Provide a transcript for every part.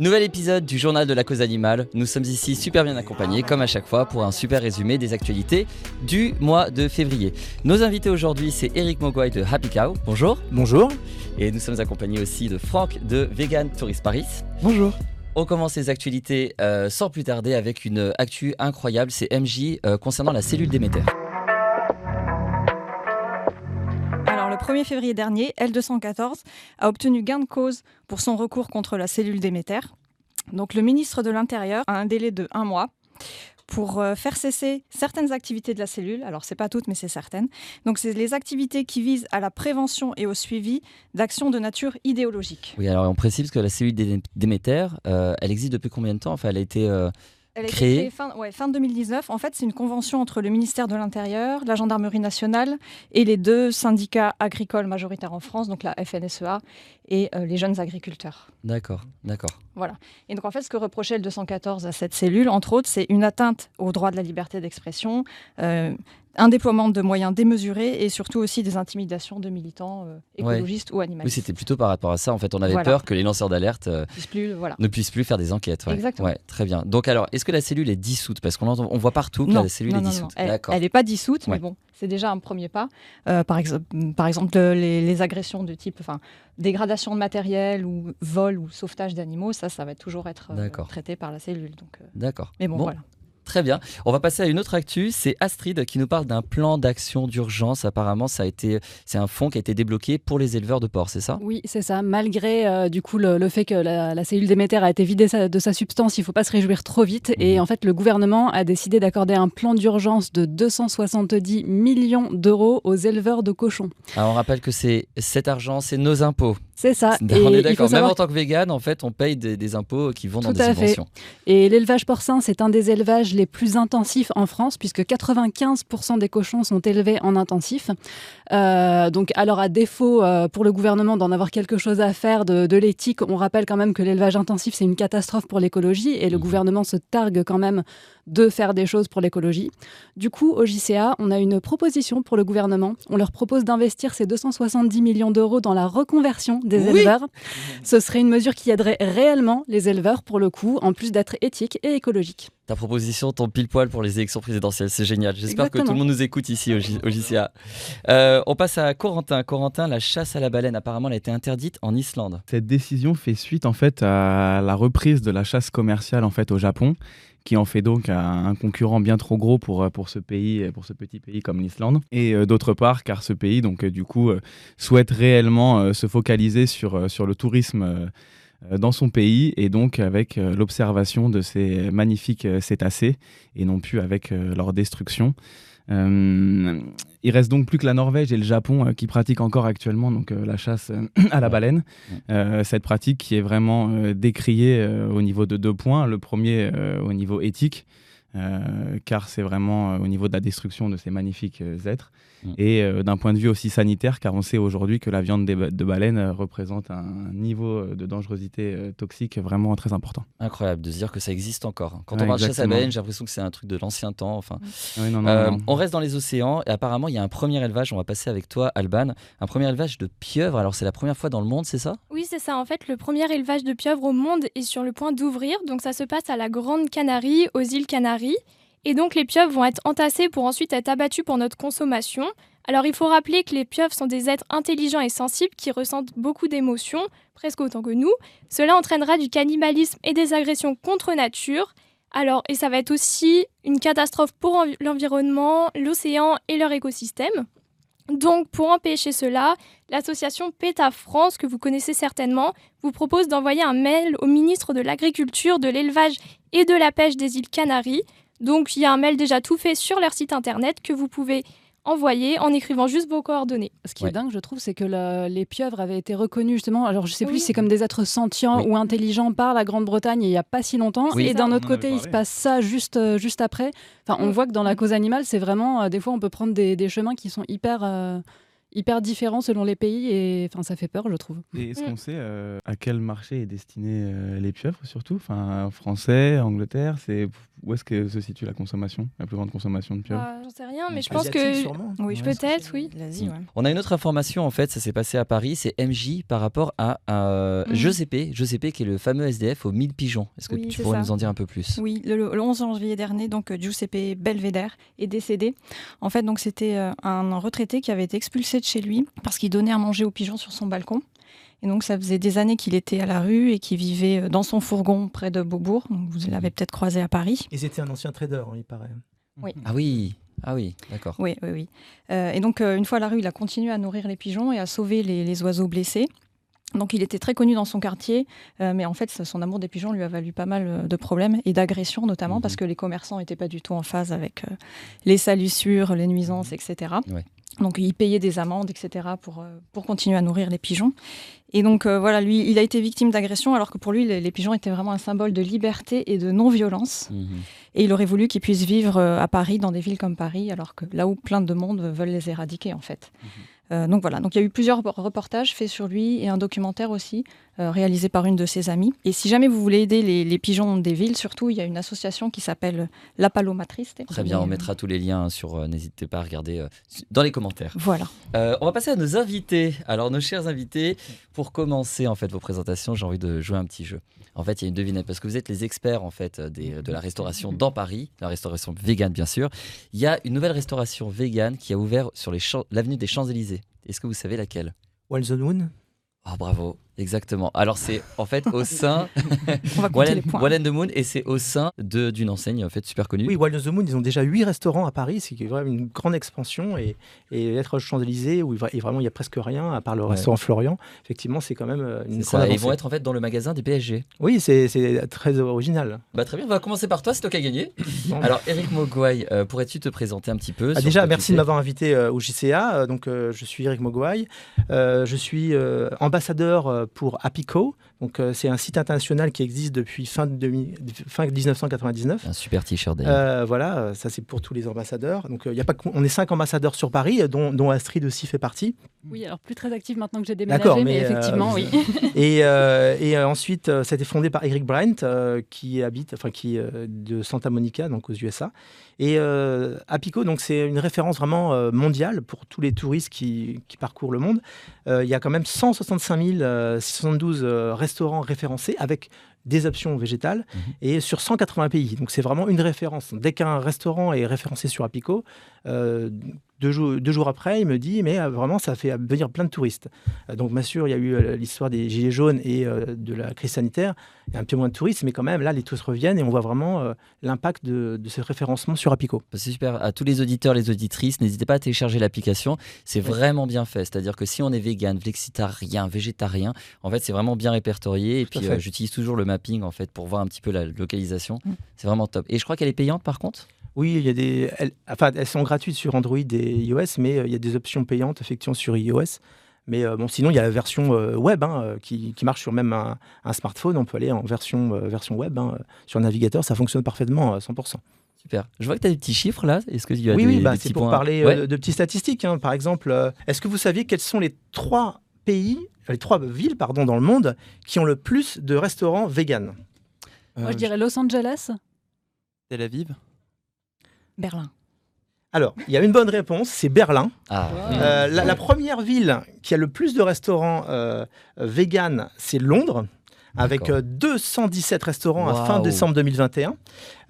Nouvel épisode du journal de la cause animale. Nous sommes ici super bien accompagnés, comme à chaque fois, pour un super résumé des actualités du mois de février. Nos invités aujourd'hui, c'est Eric Mogwai de Happy Cow. Bonjour. Bonjour. Et nous sommes accompagnés aussi de Franck de Vegan Tourist Paris. Bonjour. On commence les actualités euh, sans plus tarder avec une actu incroyable, c'est MJ euh, concernant la cellule Déméter. 1er février dernier, L214 a obtenu gain de cause pour son recours contre la cellule Déméter. Donc, le ministre de l'Intérieur a un délai de un mois pour euh, faire cesser certaines activités de la cellule. Alors, c'est pas toutes, mais c'est certaines. Donc, c'est les activités qui visent à la prévention et au suivi d'actions de nature idéologique. Oui, alors on précise que la cellule Dé- Déméter, euh, elle existe depuis combien de temps? Enfin, elle a été. euh, Elle a été Créée. créée fin, ouais, fin 2019. En fait, c'est une convention entre le ministère de l'Intérieur, la Gendarmerie nationale et les deux syndicats agricoles majoritaires en France, donc la FNSEA et euh, les jeunes agriculteurs. D'accord, d'accord. Et donc, en fait, ce que reprochait le 214 à cette cellule, entre autres, c'est une atteinte au droit de la liberté d'expression, euh, un déploiement de moyens démesurés et surtout aussi des intimidations de militants euh, Ouais. écologistes ou Oui, animalistes. c'était plutôt par rapport à ça. En fait, on avait Voilà. peur que les lanceurs d'alerte euh, voilà. ne puissent plus faire des enquêtes. Ouais. Exactement. Ouais, très bien. Donc, alors, est-ce que la cellule est dissoute? Parce qu'on entend- on voit partout que non, la cellule non, est non, non. dissoute. Elle- n'est pas dissoute, mais bon, c'est déjà un premier pas. Euh, par, exemple, par exemple, euh, les, les agressions de type enfin, dégradation de matériel ou vol ou sauvetage d'animaux, ça, ça va toujours être euh, traité par la cellule. Euh, D'accord. mais bon, Bon, voilà. Très bien. On va passer à une autre actu. C'est Astrid qui nous parle d'un plan d'action d'urgence. Apparemment, ça a été, c'est un fonds qui a été débloqué pour les éleveurs de porcs, c'est ça? Oui, c'est ça. Malgré euh, du coup le, le fait que la, la cellule Déméter a été vidée sa- de sa substance, il ne faut pas se réjouir trop vite. Et Mhm. en fait, le gouvernement a décidé d'accorder un plan d'urgence de 270 millions d'euros aux éleveurs de cochons. Alors, on rappelle que c'est cet argent, c'est nos impôts. C'est ça. on Et est il faut d'accord. Même en tant que vegan, en fait, on paye des, des impôts qui vont dans Tout des à fait. Et l'élevage porcin, c'est un des élevages les plus intensifs en France, puisque 95% des cochons sont élevés en intensif. Euh, donc, alors à défaut euh, pour le gouvernement d'en avoir quelque chose à faire de, de l'éthique, on rappelle quand même que l'élevage intensif, c'est une catastrophe pour l'écologie, et le Mhm. gouvernement se targue quand même de faire des choses pour l'écologie. Du coup, au JCA, on a une proposition pour le gouvernement. On leur propose d'investir ces 270 millions d'euros dans la reconversion des Oui. éleveurs. Ce serait une mesure qui aiderait réellement les éleveurs, pour le coup, en plus d'être éthique et écologique. Ta proposition tombe pile poil pour les élections présidentielles. C'est génial. J'espère que tout le monde nous écoute ici au JCA. Euh, on passe à Corentin. Corentin, la chasse à la baleine, apparemment, elle a été interdite en Islande. Cette décision fait suite en fait à la reprise de la chasse commerciale en fait au Japon, qui en fait donc un, concurrent bien trop gros pour, euh, pour ce pays, pour ce petit pays comme l'Islande. Et euh, d'autre part, car ce pays donc euh, du coup euh, souhaite réellement euh, se focaliser sur, euh, sur le tourisme. euh, euh, dans son pays et donc avec euh, l'observation de ces magnifiques euh, cétacés et non plus avec euh, leur destruction. Euh, il reste donc plus que la Norvège et le Japon euh, qui pratiquent encore actuellement donc, euh, la chasse euh, à la baleine. Cette pratique qui est vraiment décriée au niveau de deux points. Le premier au niveau éthique, euh, car c'est vraiment euh, au niveau de la destruction de ces magnifiques euh, êtres. Mm. Et euh, d'un point de vue aussi sanitaire, car on sait aujourd'hui que la viande de baleine euh, représente un niveau de dangerosité euh, toxique vraiment très important. Incroyable de se dire que ça existe encore. Quand Ouais, on parle de chasse à baleine, j'ai l'impression que c'est un truc de l'ancien temps. Enfin, Oui, non, non, Euh, non. on reste dans les océans et apparemment il y a un premier élevage. On va passer avec toi, Alban. Un premier élevage de pieuvres. Alors c'est la première fois dans le monde, c'est ça? Oui, c'est ça. En fait, le premier élevage de pieuvres au monde est sur le point d'ouvrir. Donc, ça se passe à la Grande Canarie, aux îles Canaries. Et donc, les pieuvres vont être entassées pour ensuite être abattues pour notre consommation. Alors, il faut rappeler que les pieuvres sont des êtres intelligents et sensibles qui ressentent beaucoup d'émotions, presque autant que nous. Cela entraînera du cannibalisme et des agressions contre nature. Alors, et ça va être aussi une catastrophe pour envi- l'environnement, l'océan et leur écosystème. Donc, pour empêcher cela, l'association PETA France, que vous connaissez certainement, vous propose d'envoyer un mail au ministre de l'Agriculture, de l'Élevage et de la Pêche des îles Canaries. Donc, il y a un mail déjà tout fait sur leur site internet que vous pouvez envoyer en écrivant juste vos coordonnées. Ce qui Ouais. est dingue, je trouve, c'est que le- les pieuvres avaient été reconnues justement. Alors, je sais plus Oui. si c'est comme des êtres sentients Oui. ou intelligents par la Grande-Bretagne il y a pas si longtemps. Oui. Et d'un autre côté, il se passe ça juste, euh, juste après. Enfin, on Mm. voit que dans la cause animale, c'est vraiment. euh, des fois, on peut prendre des, des chemins qui sont hyper. euh, hyper différent selon les pays et enfin ça fait peur, je trouve. Et est-ce Mm. qu'on sait euh, à quel marché est destiné euh, les pieuvres surtout? Enfin, français, Angleterre, c'est où est-ce que se situe la consommation, la plus grande consommation de pieuvres? Ah, J'en sais rien, mais je Mm. pense que sûrement. Oui, je Ouais, peut-être, oui. L'Asie, ouais. On a une autre information en fait, ça s'est passé à Paris, c'est MJ par rapport à euh, Mhm. Giuseppe, Giuseppe qui est le fameux SDF aux 1000 pigeons. Est-ce que Oui, tu pourrais ça. nous en dire un peu plus? Oui, le, le 11 janvier dernier, donc euh, Giuseppe Belvedere est décédé. En fait, donc c'était un retraité qui avait été expulsé de chez lui parce qu'il donnait à manger aux pigeons sur son balcon. Et donc ça faisait des années qu'il était à la rue et qu'il vivait euh, dans son fourgon près de Beaubourg. Donc, vous l'avez peut-être croisé à Paris. Et c'était un ancien trader, hein, il paraît. Ah oui, ah oui, d'accord. Oui, oui, oui. Euh, et donc, euh, une fois à la rue, il a continué à nourrir les pigeons et à sauver les, les oiseaux blessés. Donc, il était très connu dans son quartier, euh, mais en fait, son amour des pigeons lui a valu pas mal de problèmes et d'agressions, notamment Mhm. parce que les commerçants n'étaient pas du tout en phase avec euh, les salissures, les nuisances, etc. Ouais. Donc, il payait des amendes, etc., pour, euh, pour continuer à nourrir les pigeons. Et donc, euh, voilà, lui, il a été victime d'agressions, alors que pour lui, les, les pigeons étaient vraiment un symbole de liberté et de non-violence. Mhm. Et il aurait voulu qu'ils puissent vivre euh, à Paris, dans des villes comme Paris, alors que là où plein de monde veulent les éradiquer, en fait. Euh, donc voilà, donc il y a eu plusieurs repor- reportages faits sur lui et un documentaire aussi réalisé par une de ses amies. Et si jamais vous voulez aider les, les pigeons des villes, surtout, il y a une association qui s'appelle La Paloma Triste. Très bien, on Et, euh, mettra tous les liens sur. euh, N'hésitez pas à regarder euh, dans les commentaires. Voilà. Euh, on va passer à nos invités. Alors, nos chers invités, pour commencer en fait vos présentations, j'ai envie de jouer un petit jeu. En fait, il y a une devinette parce que vous êtes les experts en fait des- de la restauration dans Paris, la restauration végane bien sûr. Il y a une nouvelle restauration végane qui a ouvert sur l'avenue des Champs-Élysées. Est-ce que vous savez laquelle? Wild the Moon Oh bravo, exactement. Alors c'est en fait au sein points. Wallen de Moon et c'est au sein de- d'une enseigne en fait super connue. Oui, Wild the Moon, ils ont déjà 8 restaurants à Paris, c'est vraiment une grande expansion. Et, et être aux Champs-Élysées, où il vraiment il n'y a presque rien, à part le Ouais. restaurant Florian, effectivement, c'est quand même euh, une grande ils vont être en fait dans le magasin des PSG. Oui, c'est c'est très original. Bah très bien, on va commencer par toi, c'est toi qui as gagné. Bon. Alors Eric Mogwai, euh, pourrais-tu te présenter un petit peu Ah, déjà, merci de m'avoir invité euh, au JCA. Euh, donc, euh, je suis Eric. Euh, je suis euh, ambassadeur euh, pour Apico. Donc, euh, c'est un site international qui existe depuis fin, de demi- fin 1999. Un super t-shirt d'ailleurs. Euh, voilà, euh, ça c'est pour tous les ambassadeurs. Donc, euh, il y a pas, on est cinq ambassadeurs sur Paris, dont, dont Astrid aussi fait partie. Oui, alors plus très active maintenant que j'ai déménagé, D'accord, mais, mais, effectivement, oui. Et, euh, et euh, ensuite, euh, ça a été fondé par Eric Bryant, euh, qui habite, enfin qui est de Santa Monica, donc aux USA. Et euh, Apico, donc c'est une référence vraiment euh, mondiale pour tous les touristes qui, qui parcourent le monde. Euh, il y a quand même 165 euh, 672 euh, restaurants référencés avec des options végétales Mhm. et sur 180 pays. Donc c'est vraiment une référence. Dès qu'un restaurant est référencé sur Apico, euh, deux, jours, deux jours après, il me dit mais euh, vraiment ça fait venir plein de touristes. Euh, donc bien sûr, il y a eu l'histoire des gilets jaunes et de la crise sanitaire. Il y a un peu moins de touristes, mais quand même là les touristes reviennent et on voit vraiment l'impact de, de ce référencement sur Apico. Bah, C'est super. À tous les auditeurs, les auditrices, n'hésitez pas à télécharger l'application. C'est Oui. vraiment bien fait. C'est-à-dire que si on est vegan, flexitarien, végétarien, en fait, c'est vraiment bien répertorié. Et Tout puis, j'utilise toujours le mapping en fait pour voir un petit peu la localisation. Mm. C'est vraiment top. Et je crois qu'elle est payante par contre? Oui, il y a des, elles, enfin, elles sont gratuites sur Android et iOS, mais euh, il y a des options payantes effectivement sur iOS. Mais euh, bon, sinon, il y a la version euh, web hein, qui, qui marche sur même un, un smartphone. On peut aller en version, euh, version web hein, sur le navigateur. Ça fonctionne parfaitement à 100%. Super. Je vois que tu as des petits chiffres là. Est-ce y a oui, des, oui, bah, des c'est pour points parler Ouais. de, de petites statistiques. hein. Par exemple, euh, est-ce que vous saviez quels sont les trois pays, les trois villes pardon, dans le monde qui ont le plus de restaurants véganes Moi, je dirais Los Angeles. Tel Aviv. Berlin. Alors, il y a une bonne réponse, c'est Berlin. Ah. Euh, la, la première ville qui a le plus de restaurants euh, euh, véganes, c'est Londres, avec D'accord. euh, 217 restaurants à fin décembre 2021.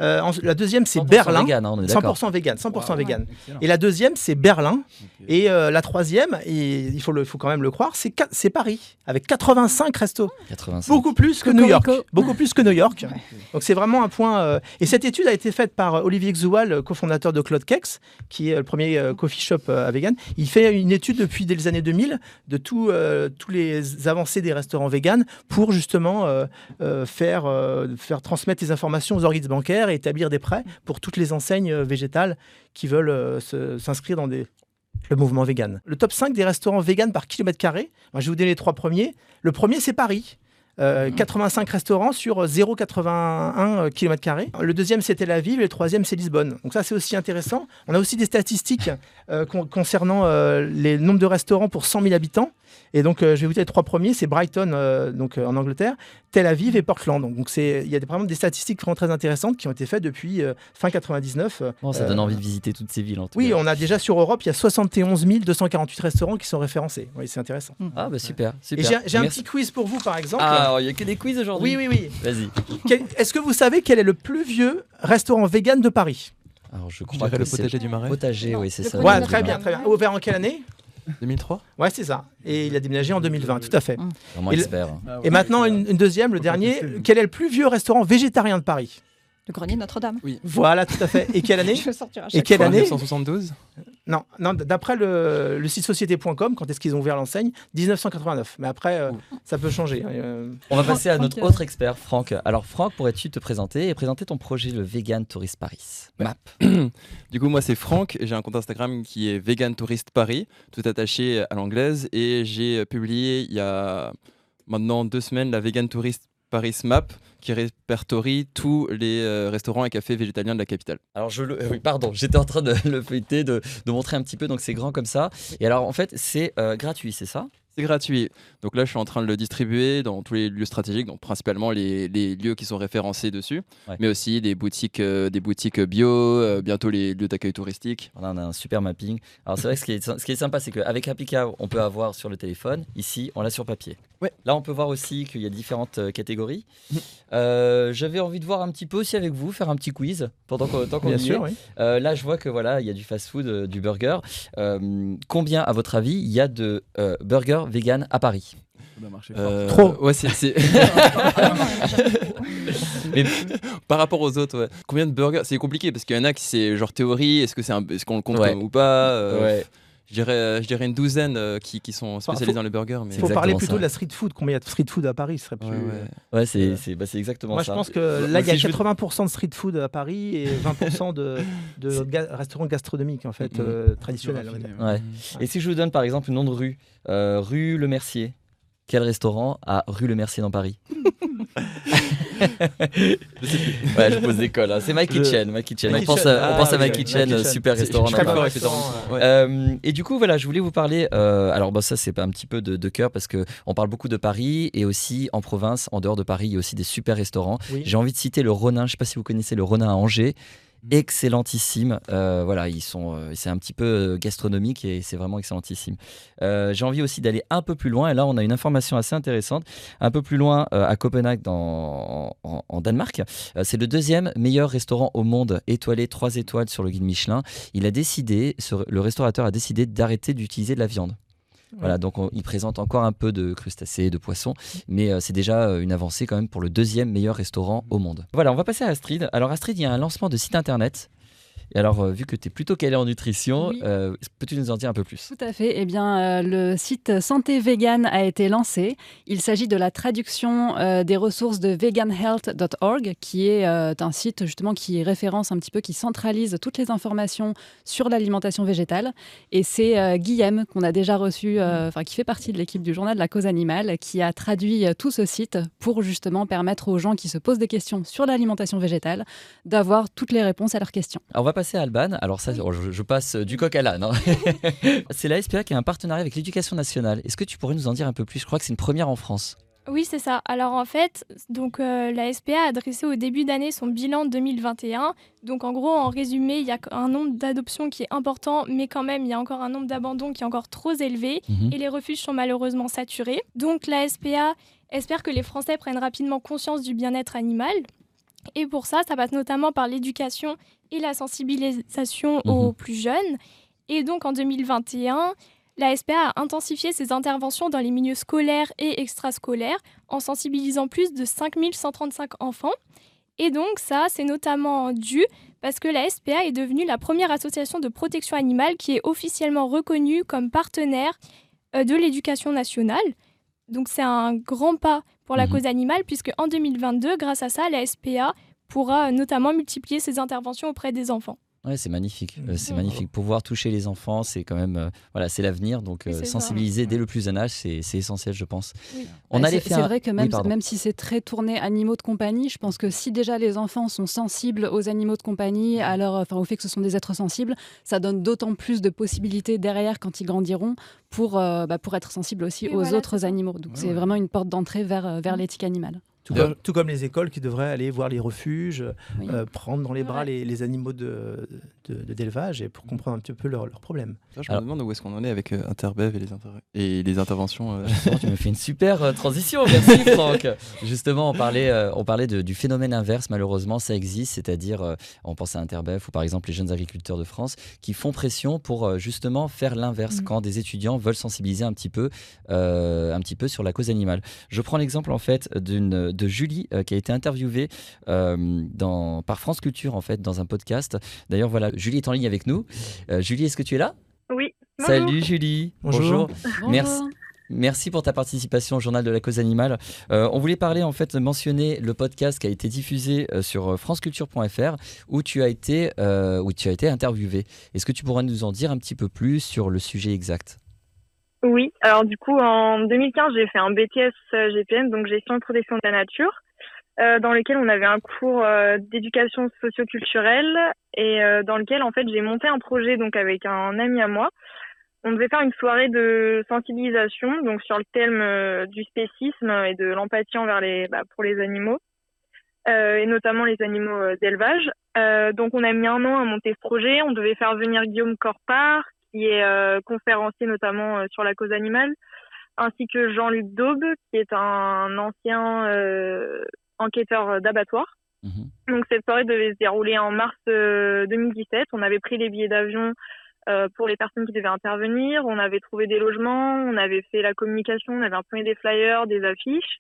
Euh, en- la deuxième, c'est 100% Berlin. vegan, hein, on est d'accord. 100% vegan, 100% Wow. vegan. Excellent. Et la deuxième, c'est Berlin. Et euh, la troisième, et il faut, le, faut quand même le croire, c'est Paris, avec 85 restos. 85. Beaucoup plus que New York. Beaucoup plus que New York. Donc c'est vraiment un point. euh, Et cette étude a été faite par Olivier Xoual, cofondateur de Claude Kex, qui est le premier euh, coffee shop euh, à vegan. Il fait une étude depuis dès les années 2000 de tout, euh, tous les avancées des restaurants vegan pour justement euh, euh, faire, euh, faire transmettre les informations aux organismes bancaires et établir des prêts pour toutes les enseignes euh, végétales qui veulent euh, s'inscrire dans des, le mouvement vegan. Le top 5 des restaurants vegan par kilomètre carré, je vais vous donner les trois premiers. Le premier, c'est Paris. euh, 85 restaurants sur 0,81 km. Le deuxième, c'est Tel Aviv et le troisième, c'est Lisbonne. Donc ça, c'est aussi intéressant. On a aussi des statistiques euh, con- concernant euh, les nombres de restaurants pour 100 000 habitants. Et donc, euh, je vais vous dire les trois premiers, c'est Brighton, euh, donc euh, en Angleterre, Tel Aviv et Portland. Donc, c'est, il y a des- vraiment des statistiques vraiment très intéressantes qui ont été faites depuis euh, fin 99. euh, Bon, ça euh, donne envie de visiter toutes ces villes en tout Oui, cas. on a déjà sur Europe, il y a 71 248 restaurants qui sont référencés. Oui, c'est intéressant. Ah bah super, Et super. j'ai, j'ai un petit quiz pour vous, par exemple. Ah, alors, il y a que des quiz aujourd'hui. oui, oui, oui. Vas-y. Est-ce que vous savez quel est le plus vieux restaurant vegan de Paris? Alors je Je crois dirais que le potager du marais. potager, Non, oui, c'est ça. Ouais, très marais. bien, très bien. Ouvert en quelle année? 2003 Ouais, c'est ça. Et il a déménagé en 2020, tout à fait. Vraiment Et expert. Et maintenant, une, une deuxième, le dernier. Quel est le plus vieux restaurant végétarien de Paris? Le grenier Notre-Dame. Voilà, tout à fait. Et quelle année Je vais sortir à Et chaque quelle fois. année 1972 Non, non d'après le, le site société.com, quand est-ce qu'ils ont ouvert l'enseigne? 1989. Mais après, euh, ça peut changer. Euh, On va passer à notre euh, autre expert, Franck. Alors Franck, pourrais-tu te présenter et présenter ton projet le Vegan Tourist Paris? Ouais. Map. Du coup, moi, c'est Franck. J'ai un compte Instagram qui est Vegan Tourist Paris, tout attaché à l'anglaise. Et j'ai euh, publié il y a maintenant deux semaines la Vegan Tourist Paris Map, qui répertorie tous les euh, restaurants et cafés végétaliens de la capitale. Alors je le, euh, oui, pardon, j'étais en train de le feuilleter, de, de montrer un petit peu. Donc c'est grand comme ça. Et alors en fait c'est euh, gratuit, c'est ça? C'est gratuit. Donc là, je suis en train de le distribuer dans tous les lieux stratégiques, donc principalement les, les lieux qui sont référencés dessus, Ouais. mais aussi des boutiques, euh, des boutiques bio, euh, bientôt les lieux d'accueil touristique. Voilà, on a un super mapping. Alors c'est vrai que ce qui est, ce qui est sympa, c'est qu'avec Applica, on peut avoir sur le téléphone. Ici, on l'a sur papier. Ouais. Là, on peut voir aussi qu'il y a différentes euh, catégories. Euh, J'avais envie de voir un petit peu aussi avec vous, faire un petit quiz pendant qu'on tant qu'on bien y sûr, est. oui. Euh, là, je vois que voilà, il y a du fast-food, euh, du burger. Euh, combien, à votre avis, il y a de euh, burgers vegan à Paris? Ça doit marcher fort. Euh, Trop. Ouais, c'est. c'est- Mais- Par rapport aux autres, ouais. Combien de burgers? C'est compliqué parce qu'il y en a qui c'est genre théorie, est-ce que c'est un... est-ce qu'on le compte Ouais. comme ou pas euh, Ouais. Je dirais, euh, je dirais une douzaine euh, qui, qui sont spécialisés faut- dans les burgers. Mais... Il faut parler plutôt ça. de la street food. Combien il y a de street food à Paris ce serait plus... Ouais, ouais. Ouais, c'est c'est- bah, c'est exactement Moi, ça. je pense que Moi, là, il y a si je veux- 80% de street food à Paris et 20% de, de ga- restaurants gastronomiques, en fait, Mhm. euh, traditionnels. Ouais. Et si je vous donne par exemple le nom de rue, euh, rue Le Mercier, quel restaurant a rue Le Mercier dans Paris? Ouais, je pose des cols. hein. C'est My Je- Kitchen. My Kitchen. My on, pense à, on Ah, à My Kitchen, My Kitchen. super restaurant je Ouais. Euh, et du coup, voilà, je voulais vous parler. euh, alors, bah, ça, c'est pas un petit peu de, de cœur parce que on parle beaucoup de Paris et aussi en province, en dehors de Paris, il y a aussi des super restaurants. Oui. J'ai envie de citer le Ronin. Je sais pas si vous connaissez le Ronin à Angers. Excellentissime. Euh, voilà, ils sont. euh, c'est un petit peu euh, gastronomique et c'est vraiment excellentissime. J'ai envie aussi d'aller un peu plus loin. Et là, on a une information assez intéressante. Un peu plus loin, à Copenhague, dans, en, Danemark, c'est le deuxième meilleur restaurant au monde, étoilé 3 étoiles sur le guide Michelin. Il a décidé, le restaurateur a décidé d'arrêter d'utiliser de la viande. Voilà, donc on- il présente encore un peu de crustacés, de poissons, mais euh, c'est déjà euh, une avancée quand même pour le deuxième meilleur restaurant au monde. Voilà, on va passer à Astrid. Alors Astrid, il y a un lancement de site internet. Et alors, euh, vu que tu es plutôt calé en nutrition, Oui. euh, peux-tu nous en dire un peu plus? Tout à fait. Eh bien, euh, le site Santé Vegan a été lancé. Il s'agit de la traduction euh, des ressources de veganhealth.org, qui est un site justement qui référence un petit peu, qui centralise toutes les informations sur l'alimentation végétale. Et c'est Guillaume qu'on a déjà reçu, euh, enfin qui fait partie de l'équipe du journal de la cause animale, qui a traduit tout ce site pour justement permettre aux gens qui se posent des questions sur l'alimentation végétale d'avoir toutes les réponses à leurs questions. Alors, on va passer à Alban. Alors ça, oh, je, je passe euh, du coq à l'âne. hein. c'est la SPA qui a un partenariat avec l'éducation nationale. Est-ce que tu pourrais nous en dire un peu plus? Je crois que c'est une première en France. Oui, c'est ça. Alors en fait, donc euh, la SPA a dressé au début d'année son bilan 2021. Donc en gros, en résumé, il y a un nombre d'adoptions qui est important, mais quand même, il y a encore un nombre d'abandons qui est encore trop élevé Mhm. et les refuges sont malheureusement saturés. Donc la SPA espère que les Français prennent rapidement conscience du bien-être animal. Et pour ça, ça passe notamment par l'éducation et la sensibilisation aux plus jeunes. Et donc en 2021, la SPA a intensifié ses interventions dans les milieux scolaires et extrascolaires en sensibilisant plus de 5135 enfants. Et donc ça, c'est notamment dû parce que la SPA est devenue la première association de protection animale qui est officiellement reconnue comme partenaire euh, de l'éducation nationale. Donc c'est un grand pas pour la Mhm. cause animale puisque en 2022, grâce à ça, la SPA pourra euh, notamment multiplier ses interventions auprès des enfants. Ouais, c'est magnifique. Mmh. Euh, c'est magnifique. Pouvoir toucher les enfants, c'est quand même, euh, voilà, c'est l'avenir. Donc, euh, ça. sensibiliser dès le plus jeune âge, c'est essentiel, je pense. Oui. On Bah, allait c'est faire. c'est un- vrai que même, même si c'est très tourné animaux de compagnie, je pense que si déjà les enfants sont sensibles aux animaux de compagnie, alors, enfin, au fait que ce sont des êtres sensibles, ça donne d'autant plus de possibilités derrière quand ils grandiront pour, euh, bah, pour être sensibles aussi aux voilà, autres animaux. Donc Ouais, c'est ouais. vraiment une porte d'entrée vers, vers l'éthique animale. Tout comme, tout comme les écoles qui devraient aller voir les refuges, Oui. euh, prendre dans les bras Ouais. les, les animaux de, de- de- d'élevage et pour comprendre un petit peu leurs leurs problèmes. Je Alors- me demande où est-ce qu'on en est avec euh, Interbev et les, inter- et les interventions. euh, tu me fais une super euh, transition, merci Franck. Justement, on parlait, euh, on parlait de- du phénomène inverse, malheureusement, ça existe, c'est-à-dire, euh, on pense à Interbef ou par exemple les jeunes agriculteurs de France qui font pression pour euh, justement faire l'inverse Mhm. quand des étudiants veulent sensibiliser un petit peu, euh, un petit peu sur la cause animale. Je prends l'exemple en fait d'une de Julie euh, qui a été interviewée euh, dans, par France Culture en fait dans un podcast. D'ailleurs, voilà, Julie est en ligne avec nous. Euh, Julie, est-ce que tu es là? Oui. Bonjour. Salut Julie. Bonjour. Merci. Merci pour ta participation au journal de la cause animale. Euh, on voulait parler, en fait, mentionner le podcast qui a été diffusé euh, sur franceculture.fr où tu as été, euh, où tu as été interviewé. Est-ce que tu pourrais nous en dire un petit peu plus sur le sujet exact? Oui. Alors du coup, en 2015, j'ai fait un BTS euh, GPN, donc gestion de protection de la nature, euh, dans lequel on avait un cours euh, d'éducation socioculturelle et euh, dans lequel en fait j'ai monté un projet donc avec un ami à moi. On devait faire une soirée de sensibilisation donc sur le thème euh, du spécisme et de l'empathie envers les bah, pour les animaux euh, et notamment les animaux d'élevage. Donc on a mis un an à monter ce projet. On devait faire venir Guillaume Corpart qui est euh, conférencier notamment euh, sur la cause animale, ainsi que Jean-Luc Daube, qui est un ancien euh, enquêteur d'abattoir. Mhm. Donc cette soirée devait se dérouler en mars euh, 2017. On avait pris les billets d'avion euh, pour les personnes qui devaient intervenir. On avait trouvé des logements, on avait fait la communication, on avait imprimé des flyers, des affiches.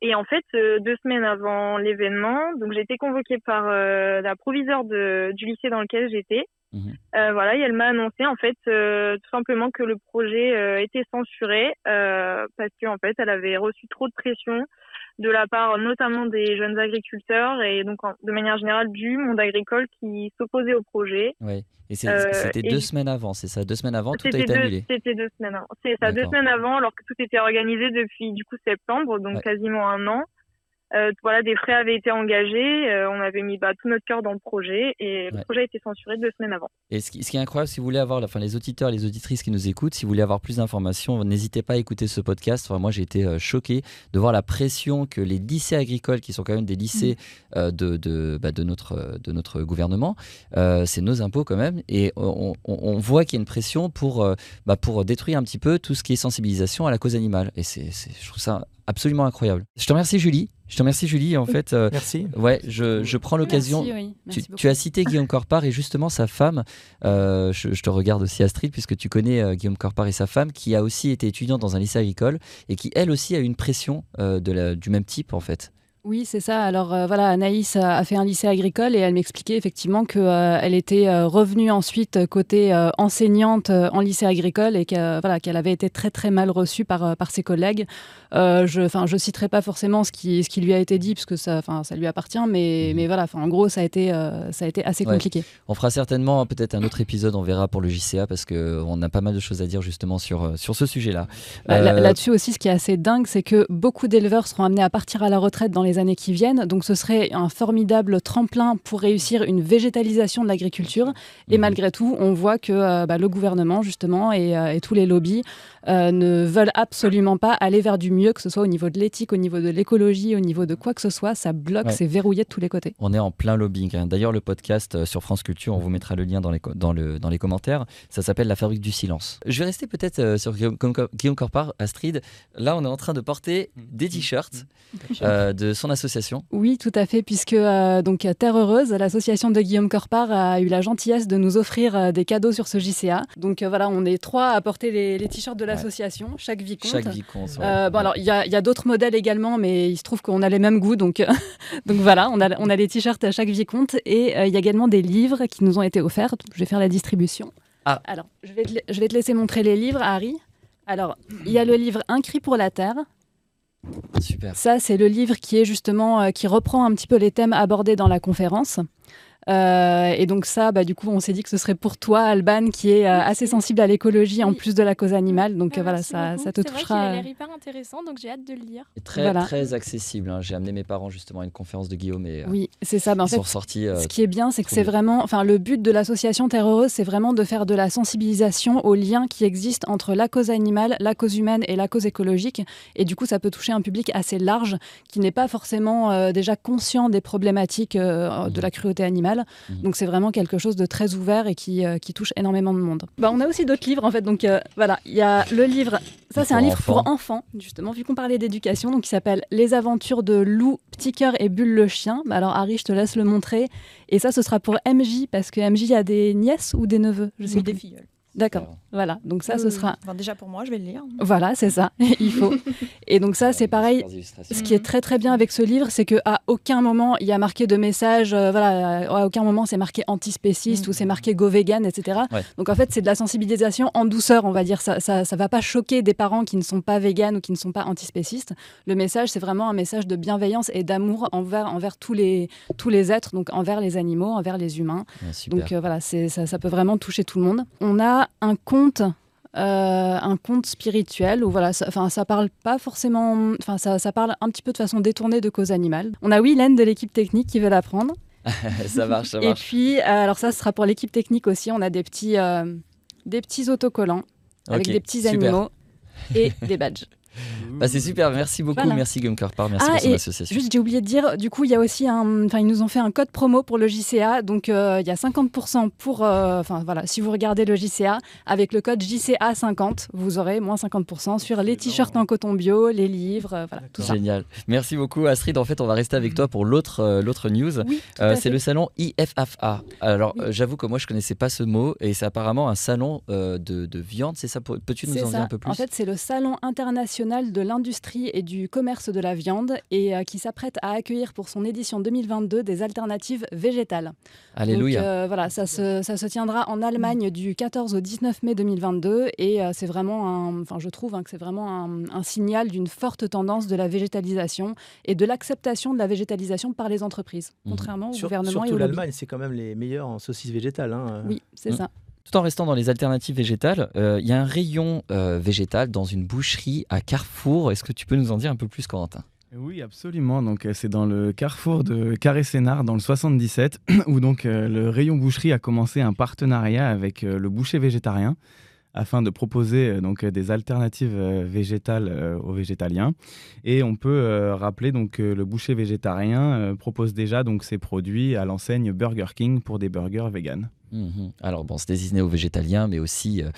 Et en fait, euh, deux semaines avant l'événement, donc j'ai été convoquée par euh, la proviseure de, du lycée dans lequel j'étais. Mhm. Euh, voilà, et elle m'a annoncé en fait euh, tout simplement que le projet euh, était censuré parce qu'en fait, elle avait reçu trop de pression de la part notamment des jeunes agriculteurs et donc en- de manière générale du monde agricole qui s'opposait au projet. Ouais. Et c'était et- deux semaines avant, c'est ça? Deux semaines avant, tout a été deux, annulé. c'était deux semaines avant. C'est ça, deux semaines avant, alors que tout était organisé depuis du coup septembre, donc Ouais. quasiment un an. Euh, voilà, des frais avaient été engagés, euh, on avait mis bah, tout notre cœur dans le projet et le projet a été censuré deux semaines avant. Et ce qui, ce qui est incroyable, si vous voulez avoir, enfin, les auditeurs et les auditrices qui nous écoutent, si vous voulez avoir plus d'informations, n'hésitez pas à écouter ce podcast. Enfin, moi, j'ai été euh, choqué de voir la pression que les lycées agricoles, qui sont quand même des lycées euh, de, de, bah, de, notre, de notre gouvernement, c'est nos impôts quand même, et on, on- on voit qu'il y a une pression pour, bah, pour détruire un petit peu tout ce qui est sensibilisation à la cause animale. Et c'est- je trouve ça absolument incroyable. Je te remercie, Julie. Je te remercie, Julie. En fait, euh, Merci. ouais, je, je prends l'occasion. Merci, oui. Merci Tu, as cité Guillaume Corpart et justement sa femme, euh, je, je te regarde aussi Astrid puisque tu connais euh, Guillaume Corpart et sa femme qui a aussi été étudiante dans un lycée agricole et qui elle aussi a eu une pression euh, de la- du même type en fait. Oui, c'est ça. Alors euh, voilà, Anaïs a, a fait un lycée agricole et elle m'expliquait effectivement qu'elle était euh, revenue ensuite euh, côté euh, enseignante euh, en lycée agricole et que, voilà, qu'elle avait été très très mal reçue par, euh, par ses collègues. Euh, je ne je citerai pas forcément ce qui, ce qui lui a été dit parce que ça, enfin, ça lui appartient, mais, Mhm. mais voilà, enfin, en gros, ça a été, euh, ça a été assez Ouais. compliqué. On fera certainement peut-être un autre épisode, on verra pour le JCA parce que on a pas mal de choses à dire justement sur, euh, sur ce sujet-là. Bah, là- Euh, Là-dessus aussi, ce qui est assez dingue, c'est que beaucoup d'éleveurs seront amenés à partir à la retraite dans les années qui viennent. Donc, ce serait un formidable tremplin pour réussir une végétalisation de l'agriculture. Et Mhm. malgré tout, on voit que euh, bah, le gouvernement, justement, et, euh, et tous les lobbies euh, ne veulent absolument pas aller vers du mieux, que ce soit au niveau de l'éthique, au niveau de l'écologie, au niveau de quoi que ce soit. Ça bloque, Ouais. c'est verrouillé de tous les côtés. On est en plein lobbying. hein. D'ailleurs, le podcast sur France Culture, on vous mettra le lien dans les, dans le, dans les commentaires. Ça s'appelle La Fabrique du Silence. Je vais rester peut-être euh, sur Guillaume, Corpart. Astrid, là, on est en train de porter des t-shirts euh, de son association. Oui, tout à fait, puisque euh, donc Terre Heureuse, l'association de Guillaume Corpart, a eu la gentillesse de nous offrir euh, des cadeaux sur ce JCA. Donc euh, voilà, on est trois à porter les, les t-shirts de l'association, chaque vicomte. Chaque vicomte. ouais. Euh, bon alors il y a, il y a d'autres modèles également, mais il se trouve qu'on a les mêmes goûts, donc donc voilà, on a on a les t-shirts à chaque vicomte et euh, il y a également des livres qui nous ont été offerts. Je vais faire la distribution. Ah. Alors je vais te, je vais te laisser montrer les livres, Harry. Alors il y a le livre Un cri pour la terre. Super. Ça, c'est le livre qui est justement euh, qui reprend un petit peu les thèmes abordés dans la conférence. Euh, et donc ça, bah, du coup, on s'est dit que ce serait pour toi, Alban, qui est euh, assez sensible à l'écologie en plus de la cause animale. Donc Ah, euh, voilà, ça, ça te C'est vrai qu'il a touchera. l'air hyper intéressant, donc j'ai hâte de le lire. Et très, Voilà. très accessible. hein. J'ai amené mes parents justement à une conférence de Guillaume et euh, Oui, c'est ça. Bah, en ils fait, sont ressortis. euh, Ce qui est bien, c'est que c'est vraiment, enfin, le but de l'association Terre Heureuse, c'est vraiment de faire de la sensibilisation aux liens qui existent entre la cause animale, la cause humaine et la cause écologique. Et du coup, ça peut toucher un public assez large qui n'est pas forcément euh, déjà conscient des problématiques euh, de la cruauté animale. Mhm. Donc, c'est vraiment quelque chose de très ouvert et qui, euh, qui touche énormément de monde. Bah, on a aussi d'autres livres, en fait. Donc, euh, voilà, il y a le livre. Ça, c'est un livre pour enfants. justement, vu qu'on parlait d'éducation, donc qui s'appelle Les aventures de Lou, Petit cœur et Bulle le chien. Bah, alors, Harry, je te laisse le montrer. Et ça, ce sera pour MJ, parce que MJ a des nièces ou des neveux? Je sais Oui, plus. des filles. D'accord, D'accord. Voilà. Donc ça, ce oui, sera... Enfin, déjà pour moi, je vais le lire. Voilà, c'est ça, il faut. Et donc ça, c'est pareil. Ce qui est très très bien avec ce livre, c'est qu'à aucun moment il y a marqué de message, euh, voilà, à aucun moment c'est marqué antispéciste Mm. ou c'est marqué go vegan, etc. Ouais. Donc en fait c'est de la sensibilisation en douceur, on va dire. Ça, ça, ça va pas choquer des parents qui ne sont pas véganes ou qui ne sont pas antispécistes. Le message c'est vraiment un message de bienveillance et d'amour envers envers tous les tous les êtres, donc envers les animaux, envers les humains. Ouais. Donc euh, voilà, c'est, ça, ça peut vraiment toucher tout le monde. On a un conte. euh, un conte spirituel où voilà, ça, enfin ça parle pas forcément, enfin ça, ça parle un petit peu de façon détournée de cause animale. On a Willen de l'équipe technique qui veut l'apprendre. ça marche, ça Et marche. puis euh, alors ça ce sera pour l'équipe technique aussi. On a des petits, euh, des petits autocollants avec des petits super. animaux et des badges. Bah, c'est super, merci beaucoup, Voilà. merci Guillaume Carpar, merci Ah, pour son association. Juste, j'ai oublié de dire, du coup, il y a aussi un. Enfin, ils nous ont fait un code promo pour le JCA. Donc, euh, il y a 50% pour. euh, Enfin, voilà, si vous regardez le JCA, avec le code JCA50, vous aurez moins 50% sur les t-shirts en coton bio, les livres, euh, voilà, tout ça. Génial. Merci beaucoup Astrid. En fait, on va rester avec toi pour l'autre euh, l'autre news. Oui, Euh, c'est le salon IFFA. Alors, Oui. euh, j'avoue que moi, je connaissais pas ce mot et c'est apparemment un salon euh, de, de viande. C'est ça Peux- Peux-tu nous en dire un peu plus? En fait, c'est le Salon international de l'industrie et du commerce de la viande et euh, qui s'apprête à accueillir pour son édition 2022 des alternatives végétales. Alléluia. Donc, euh, voilà, ça se, ça se tiendra en Allemagne du 14 au 19 mai 2022 et euh, c'est vraiment un, enfin je trouve hein, que c'est vraiment un, un signal d'une forte tendance de la végétalisation et de l'acceptation de la végétalisation par les entreprises, Mhm. contrairement au Sur- gouvernement et au l'Allemagne, c'est quand même les meilleurs en saucisses végétales. hein. Oui, c'est Mhm. ça. Tout en restant dans les alternatives végétales, euh, il y a un rayon euh, végétal dans une boucherie à Carrefour. Est-ce que tu peux nous en dire un peu plus, Corentin? Oui, absolument. Donc, euh, c'est dans le carrefour de Carré-Sénard, dans le 77, où donc le rayon boucherie a commencé un partenariat avec le boucher végétarien afin de proposer euh, donc des alternatives euh, végétales euh, aux végétaliens. Et on peut euh, rappeler donc que le boucher végétarien euh, propose déjà donc ses produits à l'enseigne Burger King pour des burgers véganes. Mhm. Alors bon, c'est destiné aux végétaliens, mais aussi euh,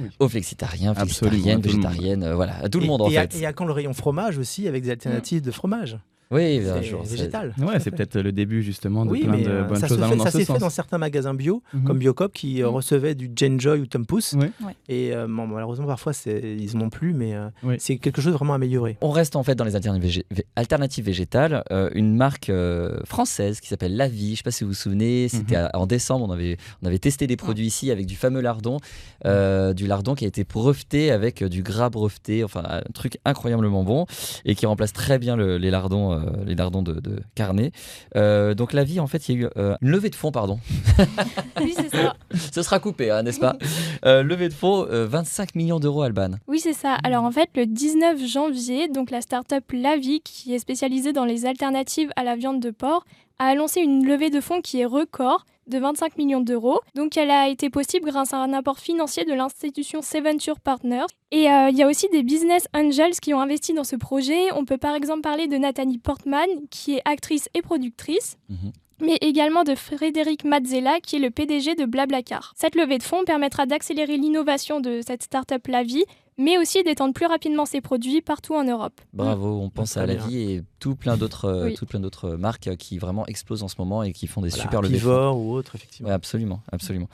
Oui. aux flexitariens, flexitariennes, végétariennes, euh, voilà, à tout le Et- monde en et à- fait. Et à quand le rayon fromage aussi, avec des alternatives de fromage Oui, c'est- végétal. Ouais, c'est peut-être le début justement de Oui, plein mais de euh, bonnes ça choses se allant fait- dans ça ce s'est fait dans certains magasins bio, Mhm. comme Biocop, qui Mhm. recevaient du Genjoy ou Tempus. Oui. Et euh, bon, malheureusement, parfois, ils n'en ont plus, mais euh, Oui. c'est quelque chose de vraiment amélioré. On reste en fait dans les alternatives, végé- vé- alternatives végétales. Euh, une marque euh, française qui s'appelle La Vie. Je ne sais pas si vous vous souvenez. C'était Mhm. en décembre. On avait, on avait testé des produits ici avec du fameux lardon, euh, du lardon qui a été breveté avec du gras breveté. Enfin, un truc incroyablement bon et qui remplace très bien le- les lardons, euh, les lardons de, de carnet. Euh, donc La Vie, en fait, il y a eu euh, une levée de fonds, pardon. Oui, c'est ça. Ce sera coupé, hein, n'est-ce pas? Levée de fonds, euh, 25 millions d'euros, Alban. Oui, c'est ça. Alors en fait, le 19 janvier, donc la start-up Lavi, qui est spécialisée dans les alternatives à la viande de porc, a annoncé une levée de fonds qui est record de 25 millions d'euros. Donc elle a été possible grâce à un apport financier de l'institution Seventure Partners. Et euh, il y a aussi des business angels qui ont investi dans ce projet. On peut par exemple parler de Nathalie Portman, qui est actrice et productrice Mhm. mais également de Frédéric Mazzella, qui est le PDG de Blablacar. Cette levée de fonds permettra d'accélérer l'innovation de cette start-up Lavi, mais aussi d'étendre plus rapidement ses produits partout en Europe. Bravo, on pense à la bien. vie et tout plein d'autres euh, Oui. tout plein d'autres marques qui vraiment explosent en ce moment et qui font des Voilà, super levées. Pivot ou autre, effectivement. Ouais, absolument, absolument.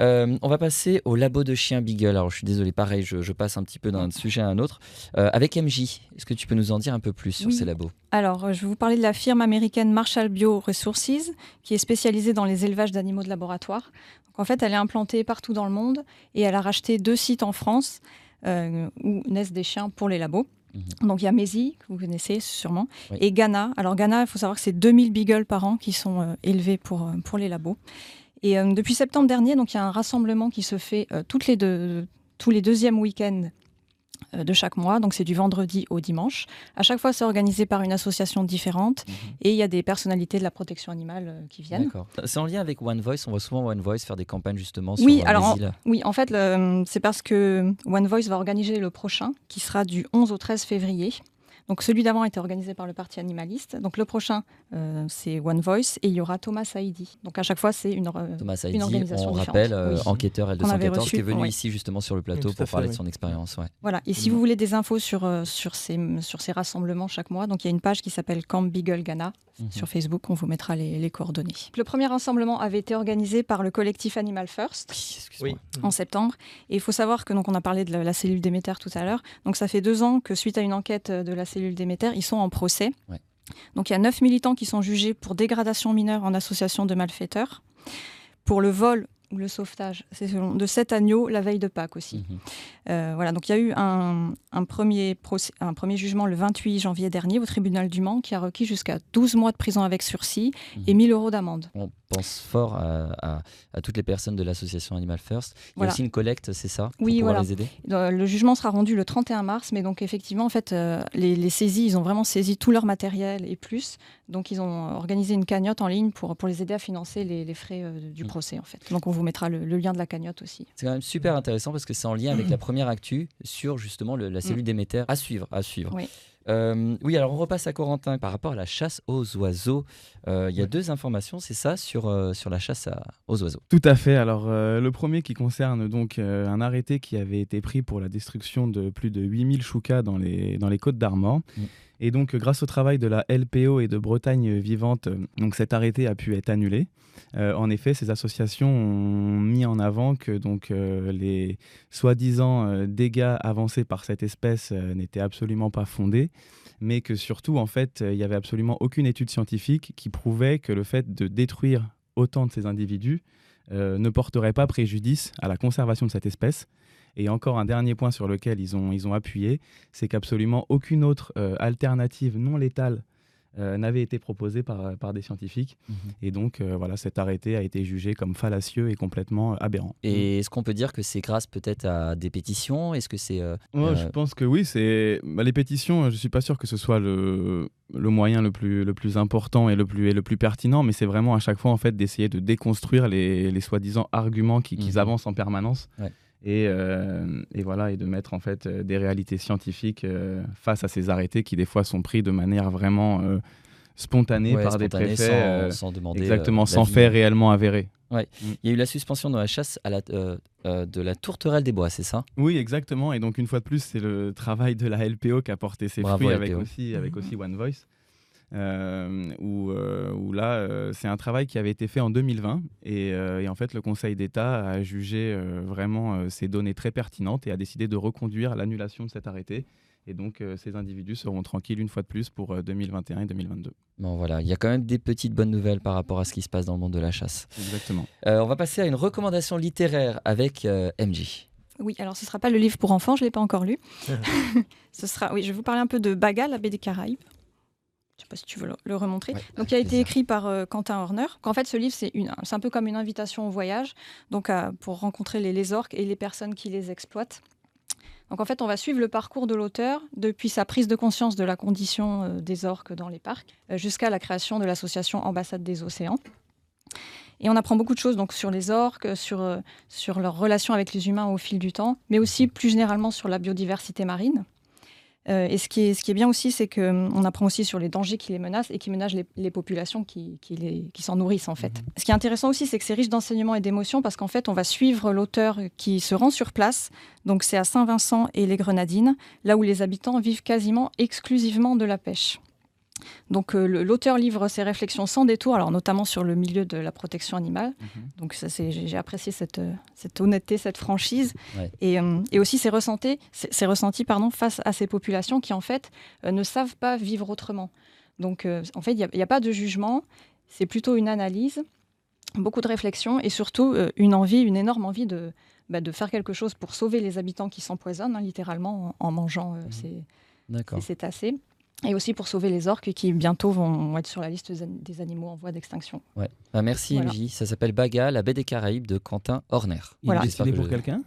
Euh, on va passer au labo de chiens Beagle. Alors, je suis désolé, pareil, je, je passe un petit peu d'un sujet à un autre. Euh, avec MJ, est-ce que tu peux nous en dire un peu plus sur Oui. ces labos? Alors, je vais vous parler de la firme américaine Marshall Bio Resources, qui est spécialisée dans les élevages d'animaux de laboratoire. Donc, en fait, elle est implantée partout dans le monde et elle a racheté deux sites en France où naissent des chiens pour les labos. Mhm. Donc il y a Mézi, que vous connaissez sûrement, Oui. et Ghana. Alors Ghana, il faut savoir que c'est 2000 beagles par an qui sont euh, élevés pour, euh, pour les labos. Et euh, depuis septembre dernier, donc il y a un rassemblement qui se fait euh, toutes les deux, tous les deuxièmes week-ends euh, de chaque mois. Donc c'est du vendredi au dimanche. À chaque fois, c'est organisé par une association différente Mhm. et il y a des personnalités de la protection animale euh, qui viennent. C'est en lien avec One Voice. On voit souvent One Voice faire des campagnes justement sur Oui, euh, alors, les îles. Oui, en fait, c'est parce que One Voice va organiser le prochain, qui sera du 11 au 13 février. Donc celui d'avant était organisé par le Parti animaliste. Donc le prochain, euh, c'est One Voice et il y aura Thomas Saidi. Donc à chaque fois, c'est une... euh, organisation on différente, rappelle, euh, oui. enquêteur Qu'on avait L214, qui est venu oui. ici justement sur le plateau Oui, pour parler de son expérience. Ouais. Voilà. Et si vous voulez des infos sur, euh, sur, ces, sur ces rassemblements chaque mois, donc il y a une page qui s'appelle Camp Beagle Ghana Mhm. sur Facebook. On vous mettra les, les coordonnées. Le premier rassemblement avait été organisé par le collectif Animal First. Oui. Oui. en septembre. Et il faut savoir que donc on a parlé de la, la cellule Déméter tout à l'heure. Donc ça fait deux ans que suite à une enquête de la cellule Déméter, ils sont en procès. Ouais. Donc il y a neuf militants qui sont jugés pour dégradation mineure en association de malfaiteurs, pour le vol ou le sauvetage c'est selon, de sept agneaux la veille de Pâques aussi. Mhm. Euh, voilà, donc il y a eu un, un premier procès- un premier jugement le 28 janvier dernier au tribunal du Mans qui a requis jusqu'à 12 mois de prison avec sursis et Mhm. 1000 euros d'amende. On pense fort à, à- à toutes les personnes de l'association Animal First. Il y a aussi une collecte, c'est ça pour Oui, voilà. les aider? Euh, Le jugement sera rendu le 31 mars, mais donc effectivement, en fait, euh, les, les saisies, ils ont vraiment saisi tout leur matériel et plus. Donc, ils ont organisé une cagnotte en ligne pour, pour les aider à financer les, les frais euh, du Mm. procès, en fait. Donc, on vous mettra le, le lien de la cagnotte aussi. C'est quand même super intéressant parce que c'est en lien avec la première actu sur justement le- la cellule Déméter. À suivre, à suivre. Oui. Euh, oui, alors on repasse à Corentin par rapport à la chasse aux oiseaux. Euh, Il y a Ouais. deux informations, c'est ça, sur, euh, sur la chasse à- aux oiseaux? Tout à fait. Alors, le premier qui concerne donc un arrêté qui avait été pris pour la destruction de plus de 8000 choucas dans les, dans les côtes d'Armor. Mm. Et donc, grâce au travail de la LPO et de Bretagne Vivante, euh, donc cet arrêté a pu être annulé. Euh, en effet, ces associations ont mis en avant que donc, euh, les soi-disant dégâts avancés par cette espèce n'étaient absolument pas fondés, mais que surtout, en fait, il n'y avait absolument aucune étude scientifique qui prouvait que le fait de détruire autant de ces individus ne porterait pas préjudice à la conservation de cette espèce. Et encore un dernier point sur lequel ils ont, ils ont appuyé, c'est qu'absolument aucune autre euh, alternative non létale euh, n'avait été proposée par, par des scientifiques. Et donc, euh, voilà, cet arrêté a été jugé comme fallacieux et complètement aberrant. Et est-ce qu'on peut dire que c'est grâce peut-être à des pétitions? Est-ce que c'est Euh, Je pense que oui, c'est bah, les pétitions. Je suis pas sûr que ce soit le, le moyen le plus, le plus important et le plus, et le plus pertinent, mais c'est vraiment à chaque fois en fait d'essayer de déconstruire les, les soi-disant arguments qui- qu'ils Mhm. avancent en permanence. Ouais. Et, euh, et voilà, et de mettre en fait euh, des réalités scientifiques euh, face à ces arrêtés qui des fois sont pris de manière vraiment euh, spontanée ouais, par des préfets, sans, sans demander exactement sans fait réellement avéré. Il y a eu la suspension dans la chasse à la, de la tourterelle des bois, c'est ça? Oui, exactement. Et donc, une fois de plus, c'est le travail de la LPO qui a porté ses Bravo, fruits avec aussi, avec aussi One Voice. Euh, où, euh, où là, euh, c'est un travail qui avait été fait en 2020. Et, euh, et en fait, le Conseil d'État a jugé euh, vraiment euh, ces données très pertinentes et a décidé de reconduire l'annulation de cet arrêté. Et donc, euh, ces individus seront tranquilles une fois de plus pour euh, 2021 et 2022. Bon voilà, il y a quand même des petites bonnes nouvelles par rapport à ce qui se passe dans le monde de la chasse. Exactement. Euh, on va passer à une recommandation littéraire avec euh, MJ. Oui, alors ce ne sera pas le livre pour enfants, je ne l'ai pas encore lu. ce sera, oui, je vais vous parler un peu de Baga, la baie des Caraïbes. Je ne sais pas si tu veux le, le remontrer. Ouais, Donc, il a été écrit par euh, Quentin Horner. En fait, ce livre, c'est une- c'est un peu comme une invitation au voyage, donc à- pour rencontrer les, les orques et les personnes qui les exploitent. Donc, en fait, on va suivre le parcours de l'auteur depuis sa prise de conscience de la condition euh, des orques dans les parcs euh, jusqu'à la création de l'association Ambassade des Océans. Et on apprend beaucoup de choses donc sur les orques, sur, sur leur relation avec les humains au fil du temps, mais aussi plus généralement sur la biodiversité marine. Euh, et ce qui, est, ce qui est bien aussi, c'est qu'on apprend aussi sur les dangers qui les menacent et qui menacent les, les populations qui, qui, les- qui s'en nourrissent en fait. Ce qui est intéressant aussi, c'est que c'est riche d'enseignements et d'émotions parce qu'en fait, on va suivre l'auteur qui se rend sur place. Donc c'est à Saint-Vincent et les Grenadines, là où les habitants vivent quasiment exclusivement de la pêche. Donc euh, l'auteur livre ses réflexions sans détour, alors notamment sur le milieu de la protection animale. Donc ça, c'est- j'ai apprécié cette, euh, cette honnêteté, cette franchise, Ouais. et, euh, et aussi ses ressentis, ses, ses ressentis pardon, face à ces populations qui en fait euh, ne savent pas vivre autrement. Donc en fait, il n'y a, pas de jugement, c'est plutôt une analyse, beaucoup de réflexion et surtout une envie, une énorme envie de, bah, de faire quelque chose pour sauver les habitants qui s'empoisonnent hein, littéralement en, en mangeant euh, ces, ces cétacés. Et aussi pour sauver les orques qui bientôt vont être sur la liste des animaux en voie d'extinction. Ouais. Bah, merci voilà. Ça s'appelle Baga, la baie des Caraïbes de Quentin Horner. Il est destiné pour quelqu'un?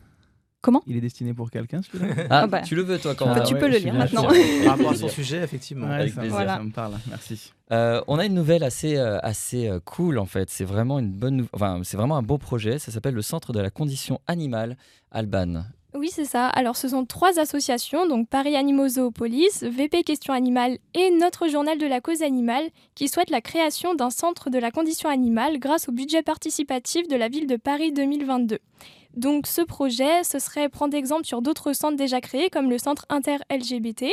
Comment? Il est destiné pour quelqu'un celui-là? Ah, ah bah, tu le veux toi quand Tu peux le lire maintenant. Par rapport à son sujet, effectivement. Ouais, ça, voilà. ça, me parle, merci. Euh, on a une nouvelle assez, euh, assez euh, cool en fait. C'est vraiment une bonne, enfin, c'est vraiment un beau projet. Ça s'appelle le Centre de la condition animale Alban. Oui, c'est ça. Alors, ce sont trois associations, donc Paris Animaux Zoopolis, VP Questions Animales et Notre Journal de la Cause Animale, qui souhaitent la création d'un centre de la condition animale grâce au budget participatif de la ville de Paris 2022. Donc, ce projet, ce serait prendre exemple sur d'autres centres déjà créés, comme le centre inter-LGBT.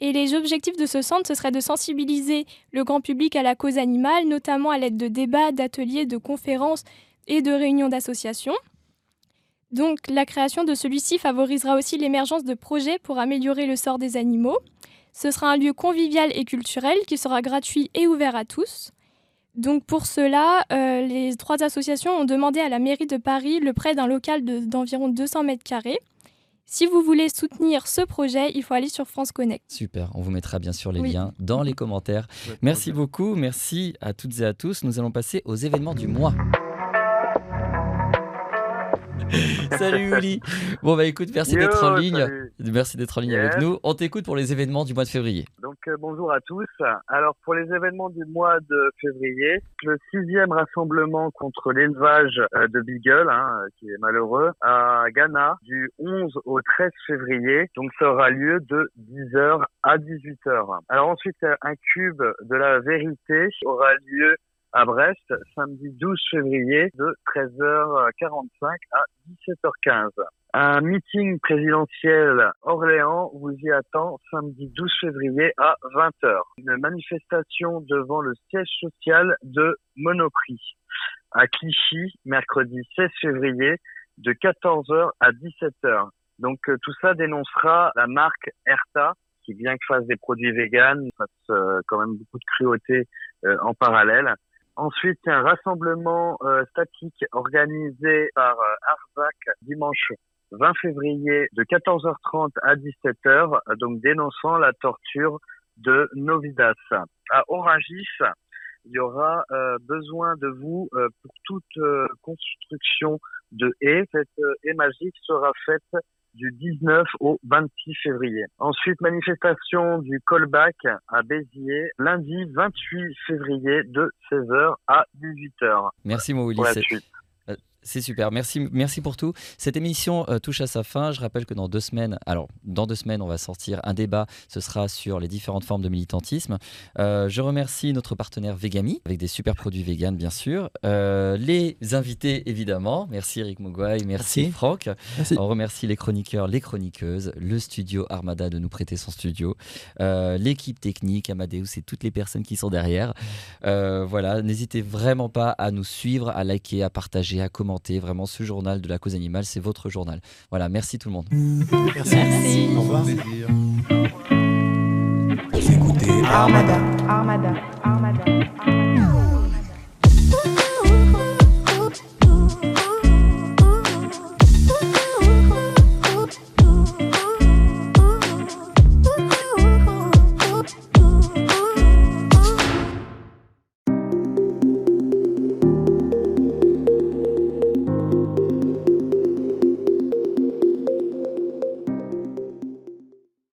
Et les objectifs de ce centre, ce serait de sensibiliser le grand public à la cause animale, notamment à l'aide de débats, d'ateliers, de conférences et de réunions d'associations. Donc la création de celui-ci favorisera aussi l'émergence de projets pour améliorer le sort des animaux. Ce sera un lieu convivial et culturel qui sera gratuit et ouvert à tous. Donc pour cela, euh, les trois associations ont demandé à la mairie de Paris le prêt d'un local d'environ 200 mètres carrés. Si vous voulez soutenir ce projet, il faut aller sur France Connect. Super, on vous mettra bien sûr les liens dans les commentaires. Merci beaucoup, merci à toutes et à tous. Nous allons passer aux événements du mois. salut Uli. Bon bah écoute, merci d'être en ligne. Merci d'être en ligne avec nous. On t'écoute pour les événements du mois de février. Donc euh, bonjour à tous. Alors pour les événements du mois de février, le sixième rassemblement contre l'élevage euh, de Beagle, hein, qui est malheureux, à Ghana du 11 au 13 février. Donc ça aura lieu de 10h à 18h. Alors ensuite un cube de la vérité aura lieu à Brest, samedi 12 février de 13h45 à 17h15. Un meeting présidentiel Orléans vous y attend samedi 12 février à 20h. Une manifestation devant le siège social de Monoprix à Clichy, mercredi 16 février de 14h à 17h. Donc euh, tout ça dénoncera la marque Erta qui bien que fasse des produits véganes, fasse euh, quand même beaucoup de cruauté euh, en parallèle. Ensuite, un rassemblement euh, statique organisé par euh, Arzac dimanche 20 février de 14h30 à 17h, donc dénonçant la torture de Novidas. À Orangis, il y aura euh, besoin de vous pour toute construction de haies. Cette haie magique sera faite du 19 au 26 février. Ensuite, manifestation du callback à Béziers, lundi 28 février de 16h à 18h. Merci Mouili. C'est super, merci, merci pour tout. Cette émission euh, touche à sa fin. Je rappelle que dans deux semaines, alors dans deux semaines, on va sortir un débat. Ce sera sur les différentes formes de militantisme. Euh, je remercie notre partenaire Vegami avec des super produits vegan, bien sûr. Euh, les invités, évidemment. Merci Eric Mogwai, merci, Franck. On remercie les chroniqueurs, les chroniqueuses, le studio Armada de nous prêter son studio, l'équipe technique, Amadeus et toutes les personnes qui sont derrière. voilà, n'hésitez vraiment pas à nous suivre, à liker, à partager, à commenter Vraiment, ce journal de la cause animale, c'est votre journal. Voilà, merci tout le monde. Merci. merci. Au revoir. Vous écoutez Armada. Armada. Armada. Armada.